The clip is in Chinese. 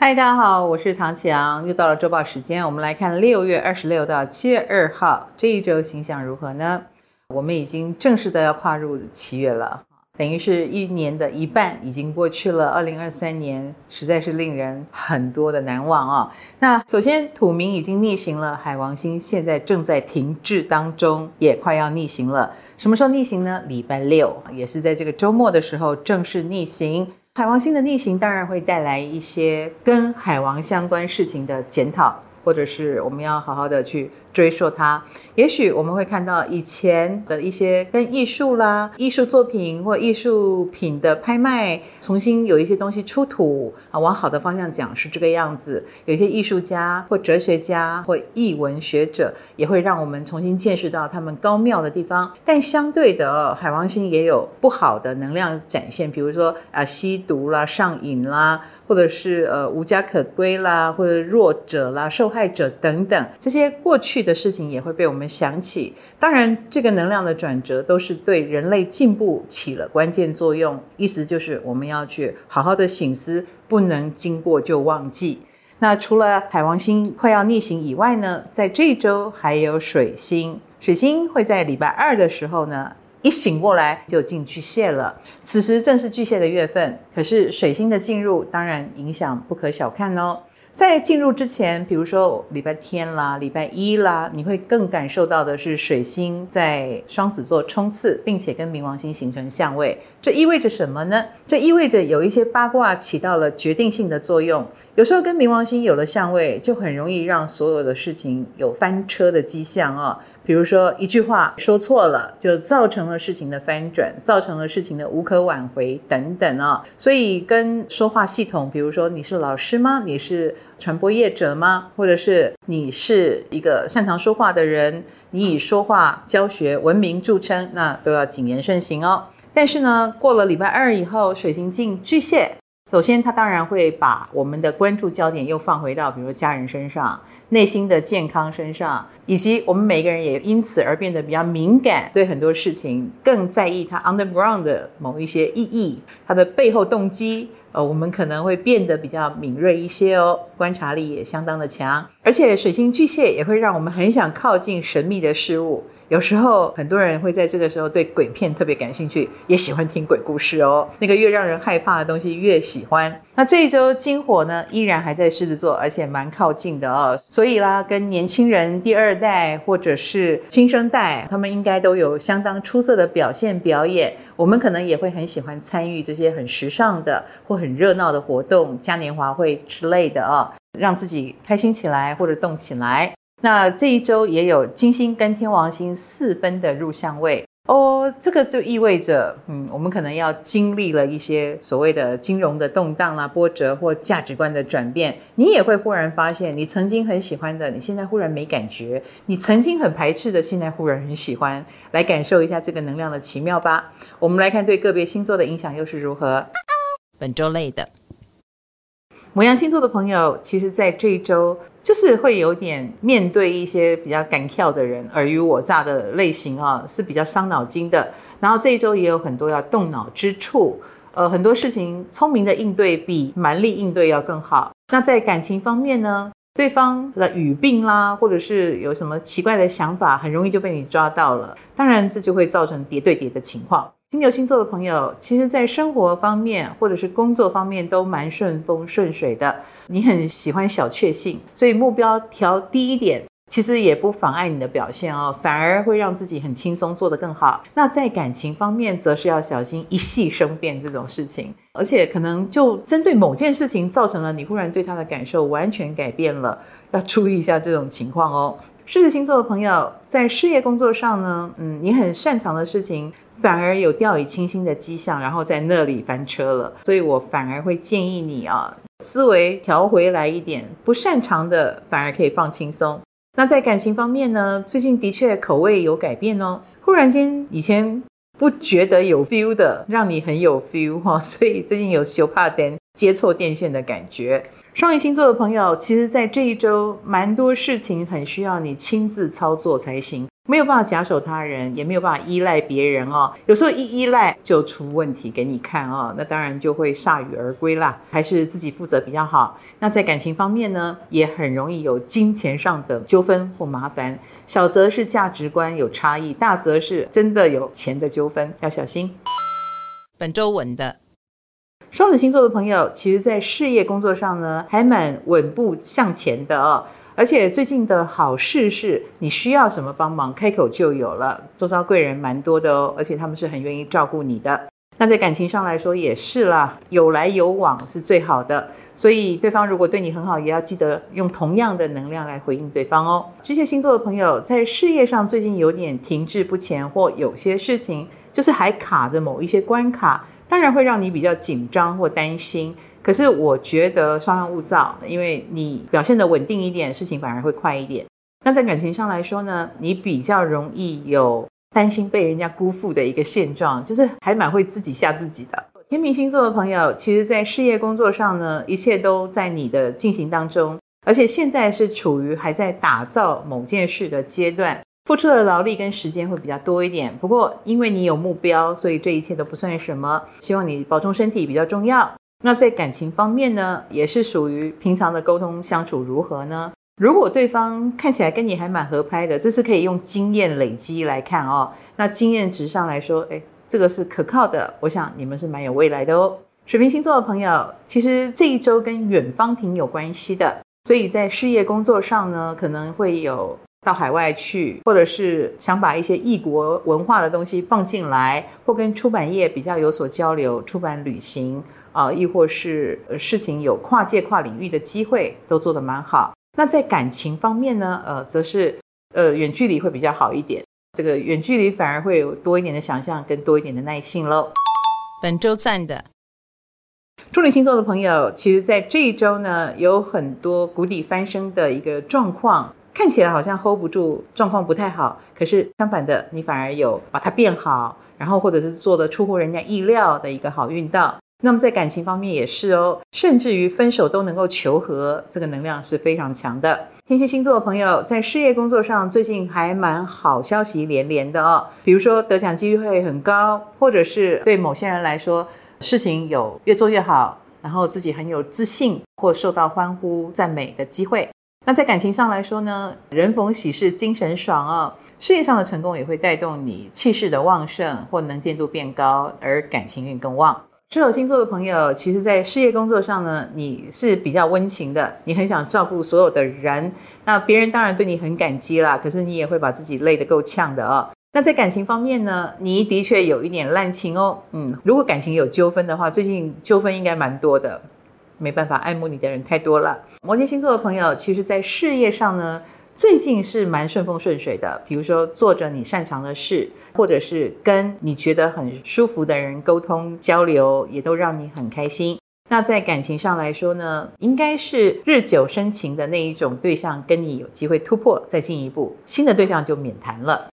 嗨，大家好，我是唐綺阳，又到了周报时间，我们来看六月二十六到七月二号这一周星象如何呢？我们已经正式的要跨入七月了，等于是一年的一半已经过去了。二零二三年实在是令人很多的难忘啊、哦。那首先土冥已经逆行了，海王星现在正在停滞当中，也快要逆行了。什么时候逆行呢？礼拜六，也是在这个周末的时候正式逆行。海王星的逆行当然会带来一些跟海王相关事情的检讨，或者是我们要好好的去。追溯它，也许我们会看到以前的一些跟艺术啦、艺术作品或艺术品的拍卖，重新有一些东西出土啊，往好的方向讲是这个样子。有一些艺术家或哲学家或译文学者，也会让我们重新见识到他们高妙的地方。但相对的，海王星也有不好的能量展现，比如说啊，吸毒啦、上瘾啦，或者是呃无家可归啦，或者弱者啦、受害者等等这些过去的事情也会被我们想起，当然，这个能量的转折都是对人类进步起了关键作用。意思就是我们要去好好的醒思，不能经过就忘记。那除了海王星快要逆行以外呢，在这周还有水星，水星会在礼拜二的时候呢，一醒过来就进巨蟹了。此时正是巨蟹的月份，可是水星的进入当然影响不可小看哦。在进入之前，比如说礼拜天啦、礼拜一啦，你会更感受到的是水星在双子座冲刺，并且跟冥王星形成相位。这意味着什么呢？这意味着有一些八卦起到了决定性的作用。有时候跟冥王星有了相位，就很容易让所有的事情有翻车的迹象啊。比如说一句话说错了，就造成了事情的翻转，造成了事情的无可挽回等等啊。所以跟说话系统，比如说你是老师吗？你是传播业者吗？或者是你是一个擅长说话的人，你以说话教学闻名著称，那都要谨言慎行哦。但是呢，过了礼拜二以后，水星进巨蟹。首先，他当然会把我们的关注焦点又放回到，比如说家人身上、内心的健康身上，以及我们每个人也因此而变得比较敏感，对很多事情更在意它 underground 的某一些意义，它的背后动机。呃，我们可能会变得比较敏锐一些哦，观察力也相当的强，而且水星巨蟹也会让我们很想靠近神秘的事物。有时候很多人会在这个时候对鬼片特别感兴趣，也喜欢听鬼故事哦。那个越让人害怕的东西越喜欢。那这一周金火呢，依然还在狮子座，而且蛮靠近的哦。所以啦，跟年轻人、第二代或者是新生代，他们应该都有相当出色的表现表演。我们可能也会很喜欢参与这些很时尚的或很热闹的活动，嘉年华会之类的哦，让自己开心起来或者动起来。那这一周也有金星跟天王星四分的入相位哦，这个就意味着，嗯，我们可能要经历了一些所谓的金融的动荡啦、波折或价值观的转变。你也会忽然发现，你曾经很喜欢的，你现在忽然没感觉；你曾经很排斥的，现在忽然很喜欢。来感受一下这个能量的奇妙吧。我们来看对个别星座的影响又是如何。本周类的。摩羊星座的朋友，其实，在这一周就是会有点面对一些比较敢跳的人，尔虞我诈的类型啊，是比较伤脑筋的。然后这一周也有很多要动脑之处，呃，很多事情聪明的应对比蛮力应对要更好。那在感情方面呢，对方的语病啦，或者是有什么奇怪的想法，很容易就被你抓到了。当然，这就会造成叠对叠的情况。金牛星座的朋友，其实，在生活方面或者是工作方面都蛮顺风顺水的。你很喜欢小确幸，所以目标调低一点，其实也不妨碍你的表现哦，反而会让自己很轻松做得更好。那在感情方面，则是要小心一夕生变这种事情，而且可能就针对某件事情造成了你忽然对他的感受完全改变了，要注意一下这种情况哦。狮子星座的朋友，在事业工作上呢，嗯，你很擅长的事情。反而有掉以轻心的迹象，然后在那里翻车了。所以我反而会建议你啊，思维调回来一点，不擅长的反而可以放轻松。那在感情方面呢，最近的确口味有改变哦。忽然间，以前不觉得有 feel 的，让你很有 feel 哈。所以最近有羞怕点接错电线的感觉。双鱼星座的朋友，其实在这一周蛮多事情很需要你亲自操作才行。没有办法假手他人，也没有办法依赖别人哦。有时候一依赖就出问题给你看哦，那当然就会铩羽而归啦。还是自己负责比较好。那在感情方面呢，也很容易有金钱上的纠纷或麻烦。小则是价值观有差异，大则是真的有钱的纠纷，要小心。本周稳的双子星座的朋友，其实在事业工作上呢，还蛮稳步向前的哦。而且最近的好事是，你需要什么帮忙，开口就有了。周遭贵人蛮多的哦，而且他们是很愿意照顾你的。那在感情上来说也是啦，有来有往是最好的。所以对方如果对你很好，也要记得用同样的能量来回应对方哦。巨蟹星座的朋友在事业上最近有点停滞不前，或有些事情就是还卡着某一些关卡，当然会让你比较紧张或担心。可是我觉得稍安勿躁，因为你表现得稳定一点，事情反而会快一点。那在感情上来说呢，你比较容易有担心被人家辜负的一个现状，就是还蛮会自己吓自己的。天秤星座的朋友，其实在事业工作上呢，一切都在你的进行当中，而且现在是处于还在打造某件事的阶段，付出的劳力跟时间会比较多一点。不过因为你有目标，所以这一切都不算什么。希望你保重身体比较重要。那在感情方面呢，也是属于平常的沟通相处如何呢？如果对方看起来跟你还蛮合拍的，这是可以用经验累积来看哦。那经验值上来说，诶，这个是可靠的。我想你们是蛮有未来的哦。水瓶星座的朋友，其实这一周跟远方挺有关系的，所以在事业工作上呢，可能会有到海外去，或者是想把一些异国文化的东西放进来，或跟出版业比较有所交流，出版旅行。啊，亦或是事情有跨界跨领域的机会，都做得蛮好。那在感情方面呢，呃，则是呃远距离会比较好一点。这个远距离反而会有多一点的想象，跟多一点的耐性喽。本周赞的处女星座的朋友，其实在这一周呢，有很多谷底翻身的一个状况，看起来好像 hold 不住，状况不太好。可是相反的，你反而有把它变好，然后或者是做得出乎人家意料的一个好运道。那么在感情方面也是哦，甚至于分手都能够求和，这个能量是非常强的。天蝎星座的朋友在事业工作上最近还蛮好消息连连的哦，比如说得奖机会很高，或者是对某些人来说事情有越做越好，然后自己很有自信或受到欢呼赞美的机会。那在感情上来说呢，人逢喜事精神爽哦，事业上的成功也会带动你气势的旺盛或能见度变高，而感情运更旺。射手星座的朋友，其实，在事业工作上呢，你是比较温情的，你很想照顾所有的人。那别人当然对你很感激啦，可是你也会把自己累得够呛的哦。那在感情方面呢，你的确有一点滥情哦。嗯，如果感情有纠纷的话，最近纠纷应该蛮多的，没办法，爱慕你的人太多了。摩羯星座的朋友，其实，在事业上呢。最近是蛮顺风顺水的，比如说做着你擅长的事，或者是跟你觉得很舒服的人沟通交流，也都让你很开心。那在感情上来说呢，应该是日久生情的那一种对象，跟你有机会突破再进一步，新的对象就免谈了。